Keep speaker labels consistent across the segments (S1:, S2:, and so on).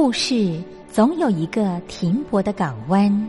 S1: 故事总有一个停泊的港湾。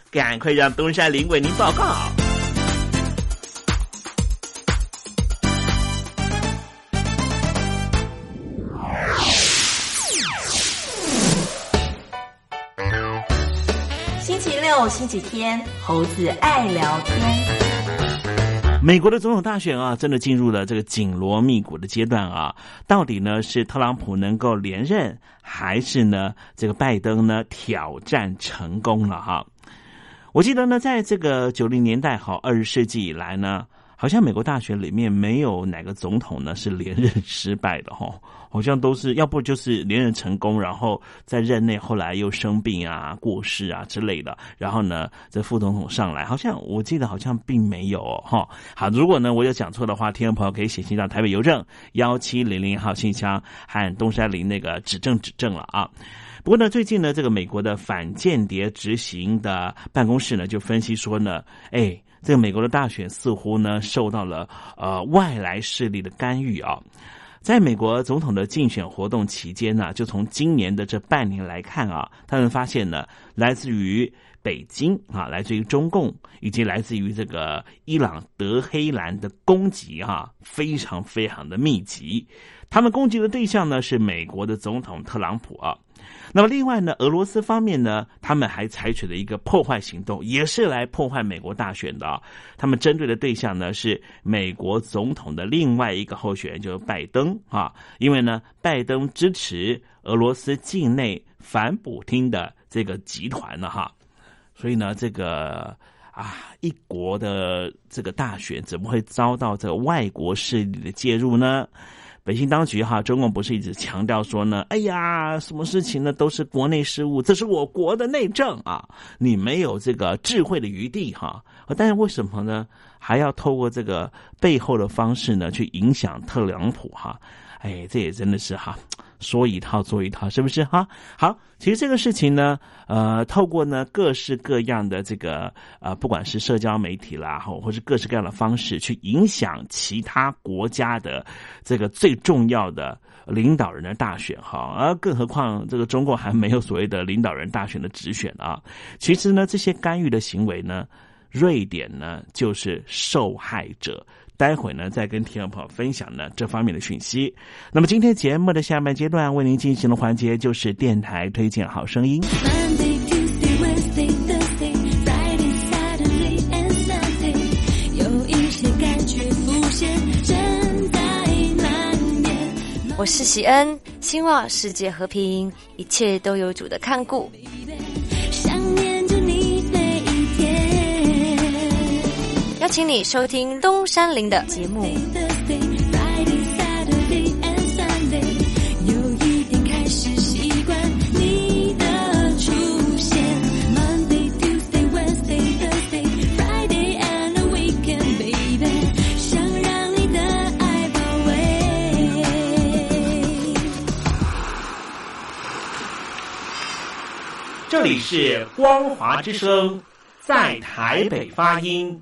S2: 赶快让东山林为您报告。
S3: 星期六、星期天，猴子爱聊天。
S2: 美国的总统大选啊，真的进入了这个紧锣密鼓的阶段啊！到底呢是特朗普能够连任，还是呢这个拜登呢挑战成功了哈？我记得呢，在这个九零年代好二十世纪以来呢，好像美国大选里面没有哪个总统呢是连任失败的哈，好像都是要不就是连任成功，然后在任内后来又生病啊、过世啊之类的，然后呢这副总统上来，好像我记得好像并没有哈。好，如果呢我有讲错的话，听众朋友可以写信到台北邮政幺七零零号信箱和东山林那个指正指正了啊。不过呢，最近呢，这个美国的反间谍执行的办公室呢，就分析说呢，哎，这个美国的大选似乎呢受到了呃外来势力的干预啊。在美国总统的竞选活动期间呢，就从今年的这半年来看啊，他们发现呢，来自于北京啊，来自于中共以及来自于这个伊朗德黑兰的攻击哈，非常非常的密集。他们攻击的对象呢是美国的总统特朗普啊。那么另外呢，俄罗斯方面呢，他们还采取了一个破坏行动，也是来破坏美国大选的。他们针对的对象呢是美国总统的另外一个候选人，就是拜登啊。因为呢，拜登支持俄罗斯境内反普京的这个集团了哈，所以呢，这个啊，一国的这个大选怎么会遭到这个外国势力的介入呢？北京当局哈，中共不是一直强调说呢？哎呀，什么事情呢都是国内事务，这是我国的内政啊，你没有这个智慧的余地哈。但是为什么呢？还要透过这个背后的方式呢，去影响特朗普哈？哎，这也真的是哈。说一套做一套，是不是哈？好，其实这个事情呢，呃，透过呢各式各样的这个呃，不管是社交媒体啦，或或是各式各样的方式，去影响其他国家的这个最重要的领导人的大选哈。而更何况这个中国还没有所谓的领导人大选的直选啊。其实呢，这些干预的行为呢，瑞典呢就是受害者。待会呢，再跟听众朋友分享呢这方面的讯息。那么今天节目的下半阶段为您进行的环节就是电台推荐好声音。
S4: 我是喜恩，希望世界和平，一切都有主的看顾。请你收听东山林的节目。
S2: 这里是光华之声，在台北发音。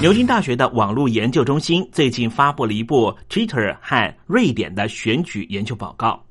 S2: 牛津大学的网络研究中心最近发布了一部 Twitter 和瑞典的选举研究报告。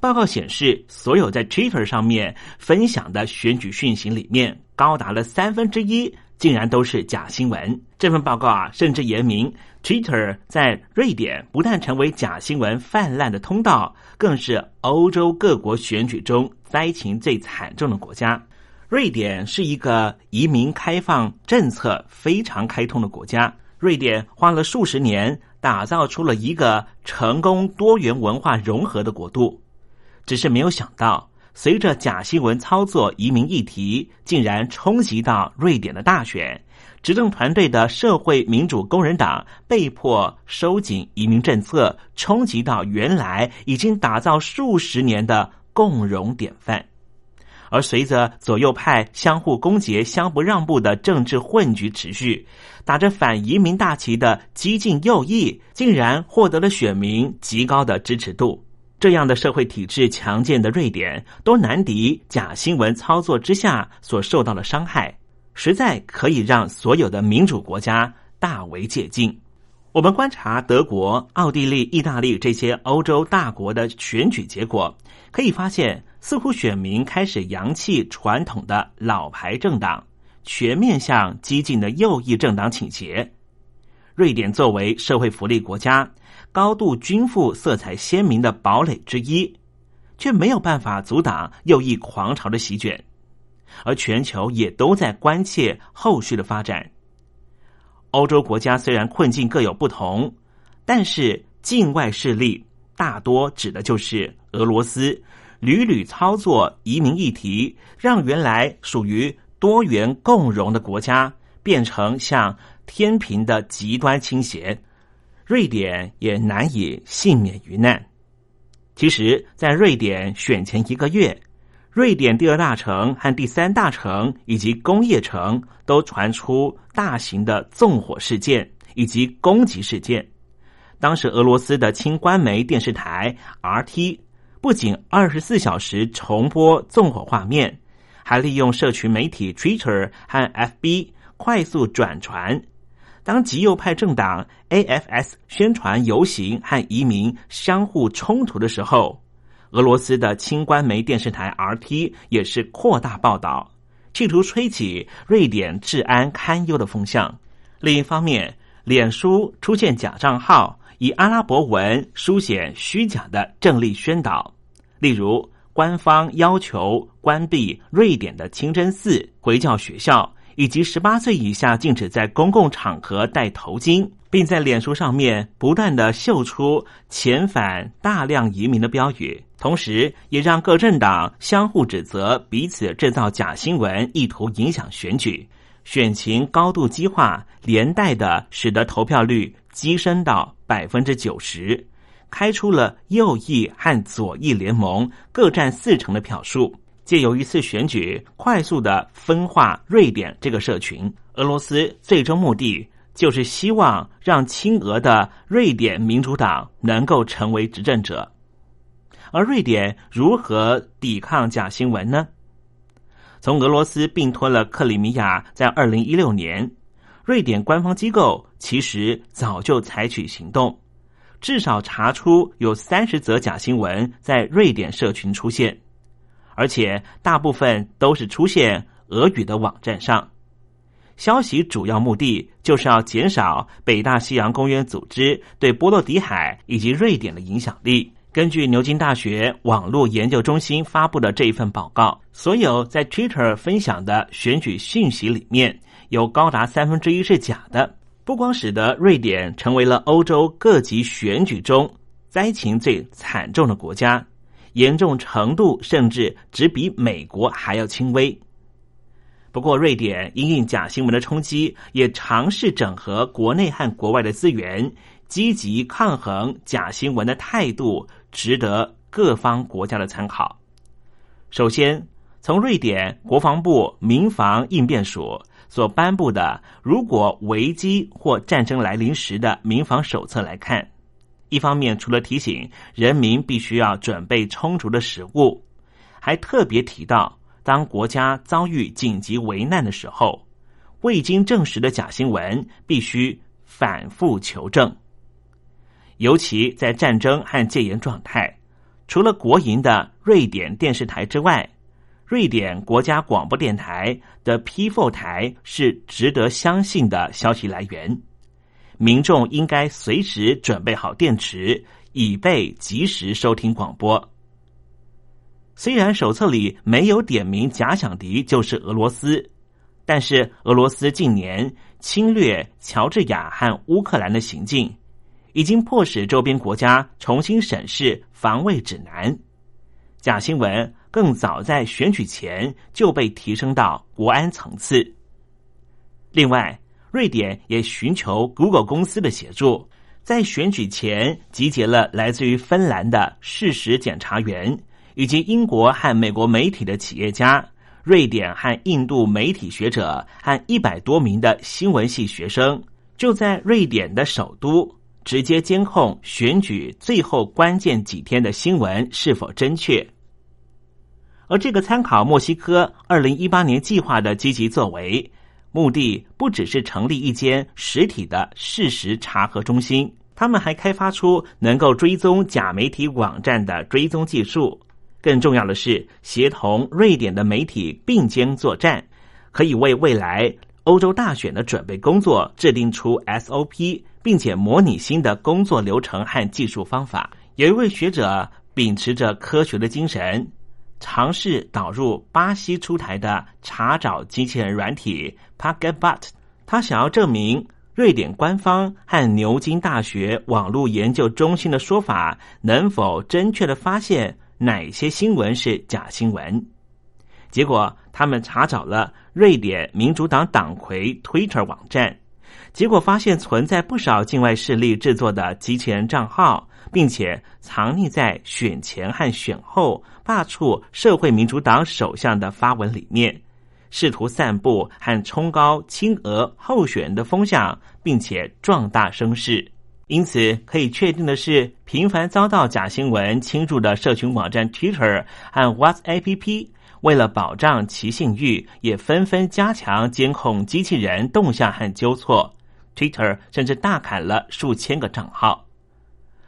S2: 报告显示，所有在 Twitter 上面分享的选举讯息里面，高达了三分之一竟然都是假新闻。这份报告啊，甚至言明，Twitter 在瑞典不但成为假新闻泛滥的通道，更是欧洲各国选举中灾情最惨重的国家。瑞典是一个移民开放政策非常开通的国家。瑞典花了数十年打造出了一个成功多元文化融合的国度，只是没有想到，随着假新闻操作移民议题竟然冲击到瑞典的大选，执政团队的社会民主工人党被迫收紧移民政策，冲击到原来已经打造数十年的共荣典范。而随着左右派相互攻讦、相不让步的政治混局持续，打着反移民大旗的激进右翼竟然获得了选民极高的支持度。这样的社会体制强健的瑞典，都难敌假新闻操作之下所受到的伤害，实在可以让所有的民主国家大为借鉴。我们观察德国、奥地利、意大利这些欧洲大国的选举结果，可以发现。似乎选民开始扬弃传统的老牌政党，全面向激进的右翼政党倾斜。瑞典作为社会福利国家，高度均富、色彩鲜明的堡垒之一，却没有办法阻挡右翼狂潮的席卷。而全球也都在关切后续的发展。欧洲国家虽然困境各有不同，但是境外势力大多指的就是俄罗斯。屡屡操作移民议题，让原来属于多元共荣的国家变成像天平的极端倾斜，瑞典也难以幸免于难。其实，在瑞典选前一个月，瑞典第二大城和第三大城以及工业城都传出大型的纵火事件以及攻击事件。当时，俄罗斯的轻官媒电视台 RT。不仅二十四小时重播纵火画面，还利用社群媒体 Twitter 和 FB 快速转传。当极右派政党 AFS 宣传游行和移民相互冲突的时候，俄罗斯的轻官媒电视台 RT 也是扩大报道，企图吹起瑞典治安堪忧的风向。另一方面，脸书出现假账号。以阿拉伯文书写虚假的政令宣导，例如官方要求关闭瑞典的清真寺、回教学校，以及十八岁以下禁止在公共场合戴头巾，并在脸书上面不断的秀出遣返大量移民的标语，同时也让各政党相互指责彼此制造假新闻，意图影响选举，选情高度激化，连带的使得投票率激升到。百分之九十，开出了右翼和左翼联盟各占四成的票数，借由一次选举快速的分化瑞典这个社群。俄罗斯最终目的就是希望让亲俄的瑞典民主党能够成为执政者。而瑞典如何抵抗假新闻呢？从俄罗斯并吞了克里米亚，在二零一六年，瑞典官方机构其实早就采取行动，至少查出有三十则假新闻在瑞典社群出现，而且大部分都是出现俄语的网站上。消息主要目的就是要减少北大西洋公约组织对波罗的海以及瑞典的影响力。根据牛津大学网络研究中心发布的这一份报告，所有在 Twitter 分享的选举讯息里面，有高达三分之一是假的，不光使得瑞典成为了欧洲各级选举中灾情最惨重的国家，严重程度甚至只比美国还要轻微。不过，瑞典因应假新闻的冲击，也尝试整合国内和国外的资源，积极抗衡假新闻的态度。值得各方国家的参考。首先，从瑞典国防部民防应变署所颁布的“如果危机或战争来临时的民防手册”来看，一方面除了提醒人民必须要准备充足的食物，还特别提到，当国家遭遇紧急危难的时候，未经证实的假新闻必须反复求证。尤其在战争和戒严状态，除了国营的瑞典电视台之外，瑞典国家广播电台的 P4 台是值得相信的消息来源。民众应该随时准备好电池，以备及时收听广播。虽然手册里没有点名假想敌就是俄罗斯，但是俄罗斯近年侵略乔治亚和乌克兰的行径。已经迫使周边国家重新审视防卫指南。假新闻更早在选举前就被提升到国安层次。另外，瑞典也寻求 Google 公司的协助，在选举前集结了来自于芬兰的事实检查员，以及英国和美国媒体的企业家、瑞典和印度媒体学者和一百多名的新闻系学生，就在瑞典的首都。直接监控选举最后关键几天的新闻是否正确，而这个参考墨西哥二零一八年计划的积极作为，目的不只是成立一间实体的事实查核中心，他们还开发出能够追踪假媒体网站的追踪技术。更重要的是，协同瑞典的媒体并肩作战，可以为未来欧洲大选的准备工作制定出 SOP。并且模拟新的工作流程和技术方法。有一位学者秉持着科学的精神，尝试导入巴西出台的查找机器人软体 PagetBot。他想要证明瑞典官方和牛津大学网络研究中心的说法能否正确的发现哪些新闻是假新闻。结果，他们查找了瑞典民主党党魁 Twitter 网站。结果发现存在不少境外势力制作的机器人账号，并且藏匿在选前和选后罢黜社会民主党首相的发文里面，试图散布和冲高亲俄候选人的风向，并且壮大声势。因此，可以确定的是，频繁遭到假新闻侵入的社群网站 Twitter 和 WhatsApp，为了保障其信誉，也纷纷加强监控机器人动向和纠错。Twitter 甚至大砍了数千个账号。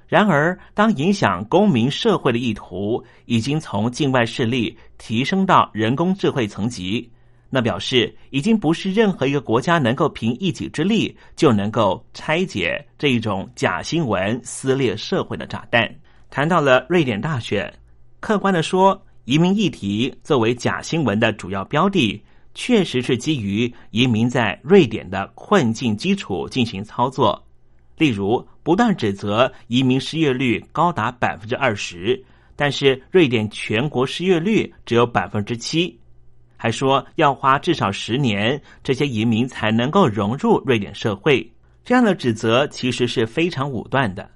S2: 然而，当影响公民社会的意图已经从境外势力提升到人工智慧层级，那表示已经不是任何一个国家能够凭一己之力就能够拆解这一种假新闻撕裂社会的炸弹。谈到了瑞典大选，客观的说，移民议题作为假新闻的主要标的。确实是基于移民在瑞典的困境基础进行操作，例如不断指责移民失业率高达百分之二十，但是瑞典全国失业率只有百分之七，还说要花至少十年，这些移民才能够融入瑞典社会。这样的指责其实是非常武断的。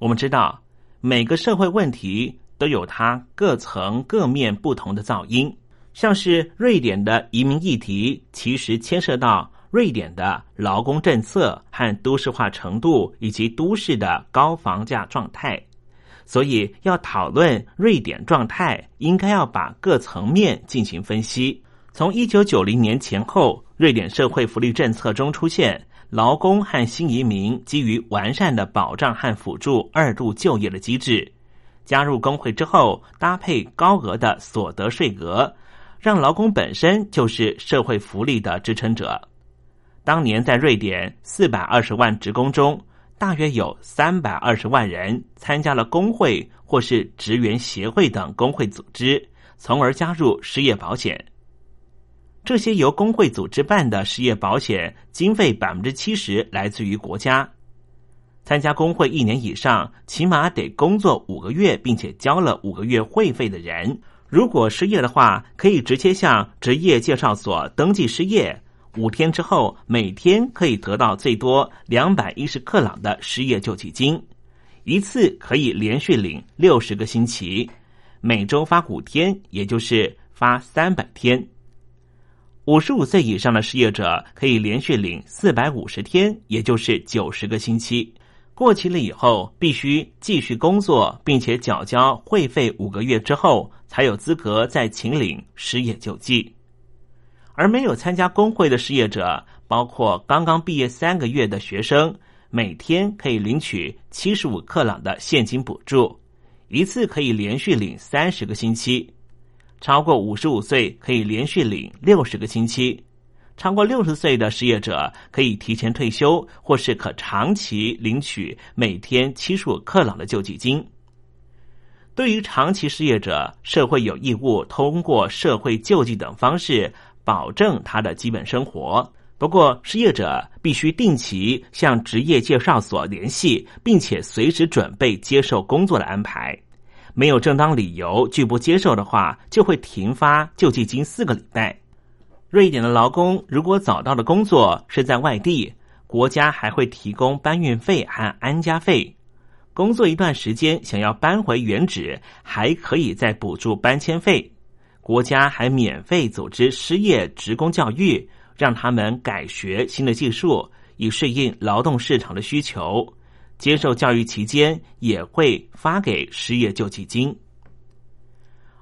S2: 我们知道，每个社会问题都有它各层各面不同的噪音。像是瑞典的移民议题，其实牵涉到瑞典的劳工政策和都市化程度，以及都市的高房价状态。所以，要讨论瑞典状态，应该要把各层面进行分析。从一九九零年前后，瑞典社会福利政策中出现劳工和新移民基于完善的保障和辅助二度就业的机制。加入工会之后，搭配高额的所得税额，让劳工本身就是社会福利的支撑者。当年在瑞典四百二十万职工中，大约有三百二十万人参加了工会或是职员协会等工会组织，从而加入失业保险。这些由工会组织办的失业保险，经费百分之七十来自于国家。参加工会一年以上，起码得工作五个月，并且交了五个月会费的人，如果失业的话，可以直接向职业介绍所登记失业。五天之后，每天可以得到最多两百一十克朗的失业救济金，一次可以连续领六十个星期，每周发五天，也就是发三百天。五十五岁以上的失业者可以连续领四百五十天，也就是九十个星期。过期了以后，必须继续工作，并且缴交会费五个月之后，才有资格再请领失业救济。而没有参加工会的失业者，包括刚刚毕业三个月的学生，每天可以领取七十五克朗的现金补助，一次可以连续领三十个星期；超过五十五岁可以连续领六十个星期；超过六十岁的失业者可以提前退休，或是可长期领取每天七十五克朗的救济金。对于长期失业者，社会有义务通过社会救济等方式。保证他的基本生活。不过，失业者必须定期向职业介绍所联系，并且随时准备接受工作的安排。没有正当理由拒不接受的话，就会停发救济金四个礼拜。瑞典的劳工如果找到的工作是在外地，国家还会提供搬运费和安家费。工作一段时间，想要搬回原址，还可以再补助搬迁费。国家还免费组织失业职工教育，让他们改学新的技术，以适应劳动市场的需求。接受教育期间，也会发给失业救济金。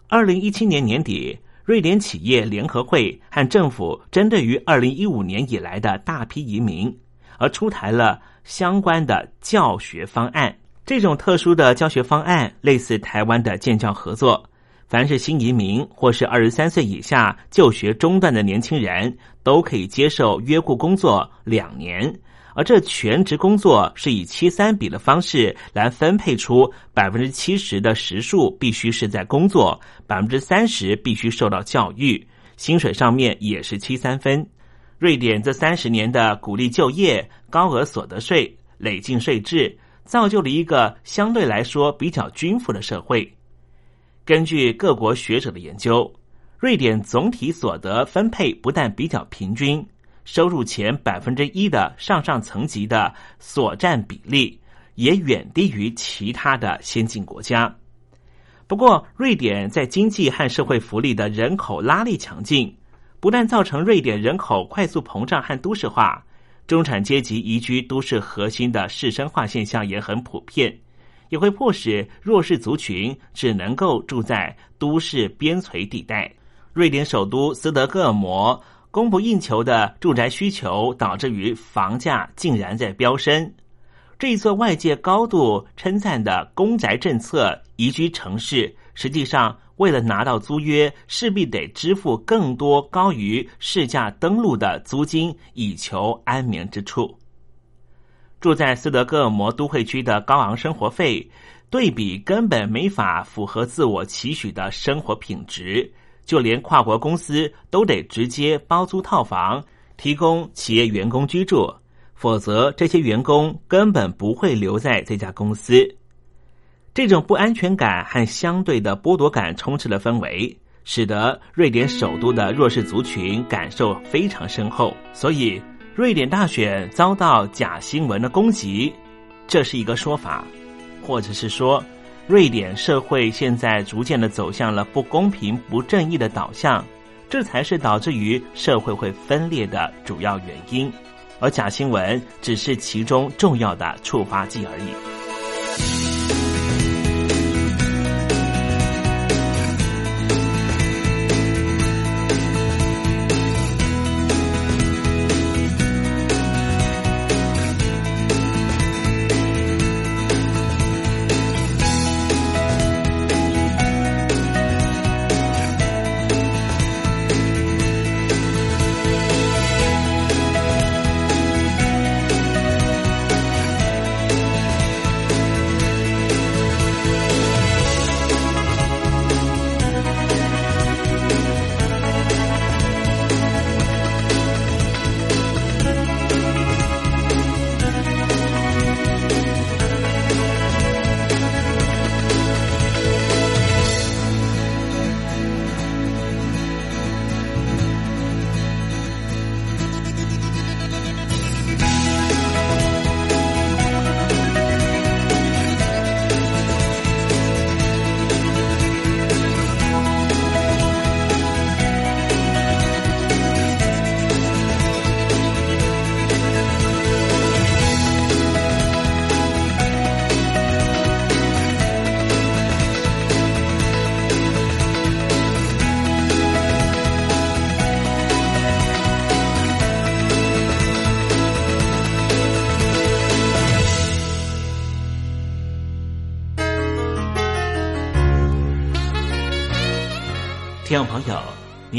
S2: 二零一七年年底，瑞典企业联合会和政府针对于二零一五年以来的大批移民，而出台了相关的教学方案。这种特殊的教学方案，类似台湾的建教合作。凡是新移民或是二十三岁以下就学中断的年轻人，都可以接受约雇工作两年，而这全职工作是以七三比的方式来分配出百分之七十的时数必须是在工作，百分之三十必须受到教育，薪水上面也是七三分。瑞典这三十年的鼓励就业、高额所得税、累进税制，造就了一个相对来说比较均富的社会。根据各国学者的研究，瑞典总体所得分配不但比较平均，收入前百分之一的上上层级的所占比例也远低于其他的先进国家。不过，瑞典在经济和社会福利的人口拉力强劲，不但造成瑞典人口快速膨胀和都市化，中产阶级移居都市核心的市生化现象也很普遍。也会迫使弱势族群只能够住在都市边陲地带。瑞典首都斯德哥尔摩供不应求的住宅需求，导致于房价竟然在飙升。这一座外界高度称赞的公宅政策宜居城市，实际上为了拿到租约，势必得支付更多高于市价登录的租金，以求安眠之处。住在斯德哥尔摩都会区的高昂生活费，对比根本没法符合自我期许的生活品质，就连跨国公司都得直接包租套房，提供企业员工居住，否则这些员工根本不会留在这家公司。这种不安全感和相对的剥夺感充斥了氛围，使得瑞典首都的弱势族群感受非常深厚，所以。瑞典大选遭到假新闻的攻击这是一个说法或者是说瑞典社会现在逐渐的走向了不公平不正义的导向
S5: 这才是导致于社会会分裂的主要原因。而假新闻只是其中重要的触发剂而已。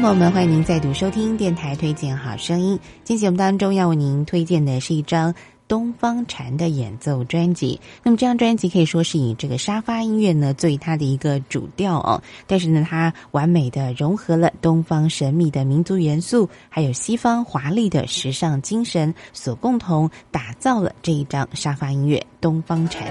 S6: 朋友们，欢迎您再度收听电台推荐好声音。今天节目当中要为您推荐的是一张东方禅的演奏专辑。那么这张专辑可以说是以这个沙发音乐呢作为它的一个主调哦，但是呢，它完美的融合了东方神秘的民族元素，还有西方华丽的时尚精神，所共同打造了这一张沙发音乐《东方禅》。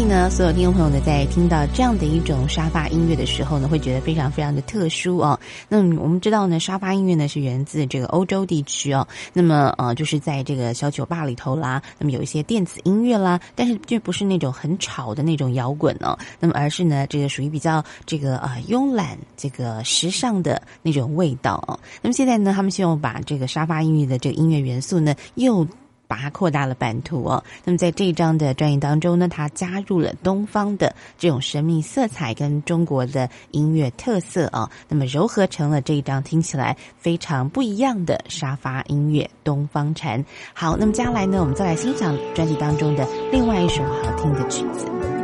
S6: 信呢，所有听众朋友呢，在听到这样的一种沙发音乐的时候呢，会觉得非常非常的特殊哦。那我们知道呢，沙发音乐呢是源自这个欧洲地区哦。那么呃，就是在这个小酒吧里头啦，那么有一些电子音乐啦，但是就不是那种很吵的那种摇滚哦。那么而是呢，这个属于比较这个呃慵懒、这个时尚的那种味道哦。那么现在呢，他们希望把这个沙发音乐的这个音乐元素呢，又把它扩大了版图哦。那么在这一张的专辑当中呢，它加入了东方的这种神秘色彩跟中国的音乐特色啊，那么糅合成了这一张听起来非常不一样的沙发音乐《东方禅》。好，那么接下来呢，我们再来欣赏专辑当中的另外一首好听的曲子。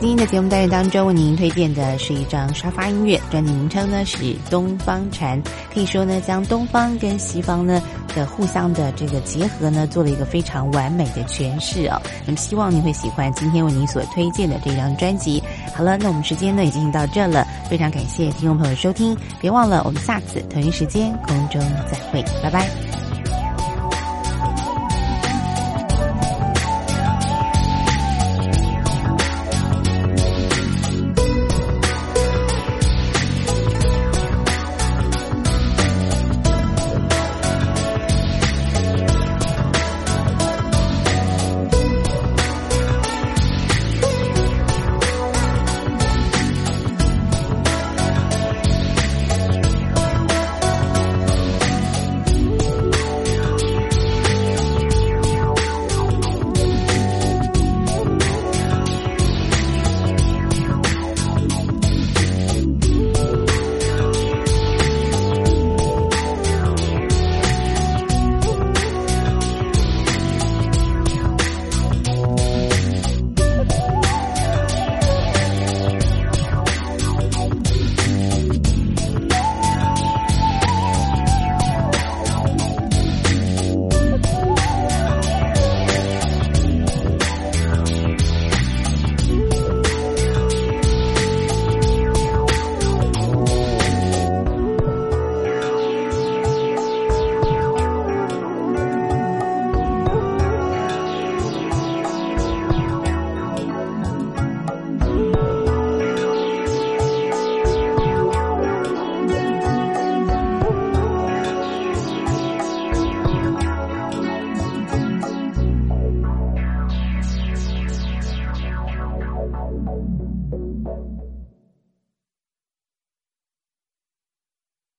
S6: 今天的节目单元当中，为您推荐的是一张沙发音乐，专辑名称呢是《东方禅》，可以说呢将东方跟西方呢的互相的这个结合呢，做了一个非常完美的诠释哦。那么希望您会喜欢今天为您所推荐的这张专辑。好了，那我们时间呢也进行到这了，非常感谢听众朋友收听，别忘了我们下次同一时间空中再会，拜拜。